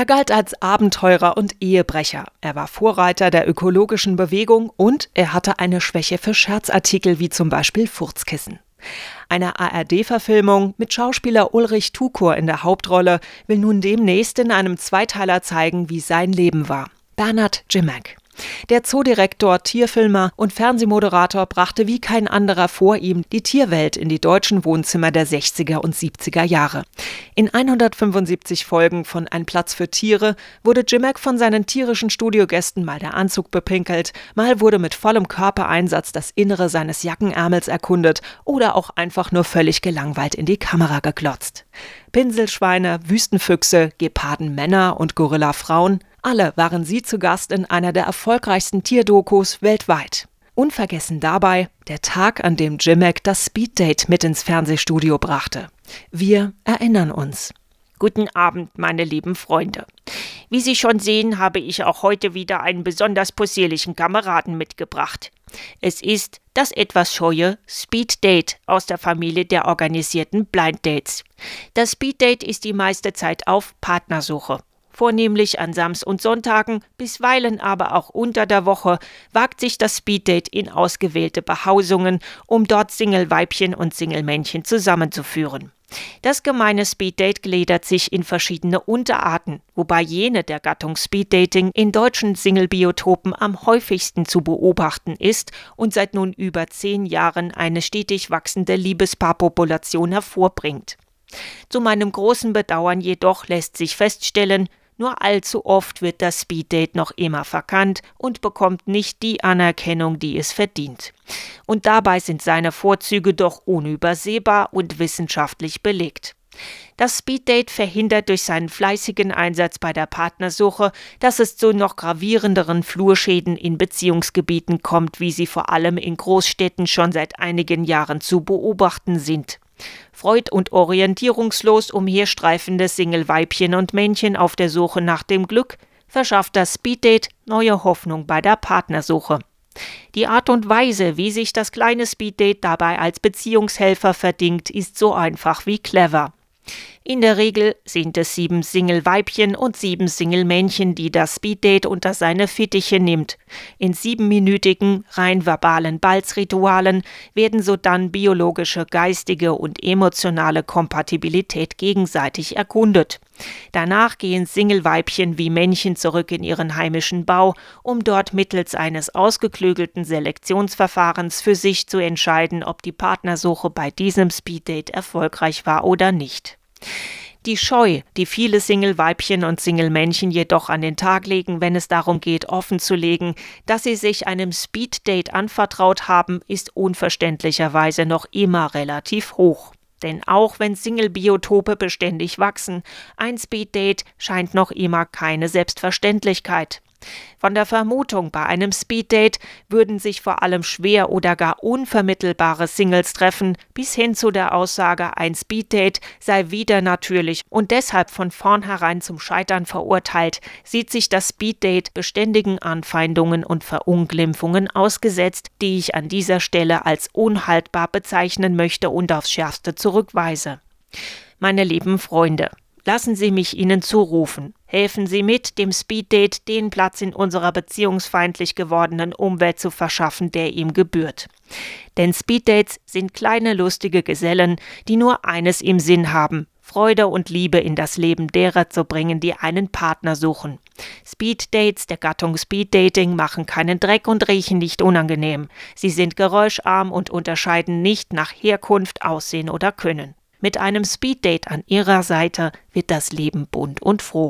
Er galt als Abenteurer und Ehebrecher. Er war Vorreiter der ökologischen Bewegung und er hatte eine Schwäche für Scherzartikel wie zum Beispiel Furzkissen. Eine ARD-Verfilmung mit Schauspieler Ulrich Tukur in der Hauptrolle will nun demnächst in einem Zweiteiler zeigen, wie sein Leben war. Bernhard Jimek. Der Zoodirektor, Tierfilmer und Fernsehmoderator brachte wie kein anderer vor ihm die Tierwelt in die deutschen Wohnzimmer der 60er und 70er Jahre. In 175 Folgen von Ein Platz für Tiere wurde Jimek von seinen tierischen Studiogästen mal der Anzug bepinkelt, mal wurde mit vollem Körpereinsatz das Innere seines Jackenärmels erkundet oder auch einfach nur völlig gelangweilt in die Kamera geglotzt. Pinselschweine, Wüstenfüchse, Geparden Männer und Gorilla Frauen, alle waren sie zu Gast in einer der erfolgreichsten Tierdokus weltweit. Unvergessen dabei der Tag, an dem Jimek das Speeddate mit ins Fernsehstudio brachte. Wir erinnern uns. Guten Abend, meine lieben Freunde. Wie Sie schon sehen, habe ich auch heute wieder einen besonders possierlichen Kameraden mitgebracht. Es ist das etwas scheue Speed Date aus der Familie der organisierten Blind Dates. Das Speed Date ist die meiste Zeit auf Partnersuche. Vornehmlich an Sams- und Sonntagen, bisweilen aber auch unter der Woche, wagt sich das Speeddate in ausgewählte Behausungen, um dort Single-Weibchen und Single-Männchen zusammenzuführen. Das gemeine Speeddate gliedert sich in verschiedene Unterarten, wobei jene der Gattung Speeddating in deutschen Single-Biotopen am häufigsten zu beobachten ist und seit nun über zehn Jahren eine stetig wachsende Liebespaarpopulation hervorbringt. Zu meinem großen Bedauern jedoch lässt sich feststellen, nur allzu oft wird das Speeddate noch immer verkannt und bekommt nicht die Anerkennung, die es verdient. Und dabei sind seine Vorzüge doch unübersehbar und wissenschaftlich belegt. Das Speeddate verhindert durch seinen fleißigen Einsatz bei der Partnersuche, dass es zu noch gravierenderen Flurschäden in Beziehungsgebieten kommt, wie sie vor allem in Großstädten schon seit einigen Jahren zu beobachten sind. Freud- und orientierungslos umherstreifende Single-Weibchen und Männchen auf der Suche nach dem Glück verschafft das Speeddate neue Hoffnung bei der Partnersuche. Die Art und Weise, wie sich das kleine Speeddate dabei als Beziehungshelfer verdingt, ist so einfach wie clever. In der Regel sind es sieben Single-Weibchen und sieben Single-Männchen, die das Speeddate unter seine Fittiche nimmt. In siebenminütigen, rein verbalen Balzritualen werden sodann biologische, geistige und emotionale Kompatibilität gegenseitig erkundet. Danach gehen Single-Weibchen wie Männchen zurück in ihren heimischen Bau, um dort mittels eines ausgeklügelten Selektionsverfahrens für sich zu entscheiden, ob die Partnersuche bei diesem Speeddate erfolgreich war oder nicht. Die Scheu, die viele Single-Weibchen und Single-Männchen jedoch an den Tag legen, wenn es darum geht, offenzulegen, dass sie sich einem Speed-Date anvertraut haben, ist unverständlicherweise noch immer relativ hoch. Denn auch wenn Single-Biotope beständig wachsen, ein Speed-Date scheint noch immer keine Selbstverständlichkeit. Von der Vermutung, bei einem Speeddate würden sich vor allem schwer oder gar unvermittelbare Singles treffen, bis hin zu der Aussage, ein Speeddate sei wieder natürlich und deshalb von vornherein zum Scheitern verurteilt, sieht sich das Speeddate beständigen Anfeindungen und Verunglimpfungen ausgesetzt, die ich an dieser Stelle als unhaltbar bezeichnen möchte und aufs Schärfste zurückweise. Meine lieben Freunde, Lassen Sie mich Ihnen zurufen. Helfen Sie mit, dem Speeddate den Platz in unserer beziehungsfeindlich gewordenen Umwelt zu verschaffen, der ihm gebührt. Denn Speeddates sind kleine lustige Gesellen, die nur eines im Sinn haben, Freude und Liebe in das Leben derer zu bringen, die einen Partner suchen. Speeddates der Gattung Speeddating machen keinen Dreck und riechen nicht unangenehm. Sie sind geräuscharm und unterscheiden nicht nach Herkunft, Aussehen oder Können. Mit einem Speeddate an ihrer Seite wird das Leben bunt und froh.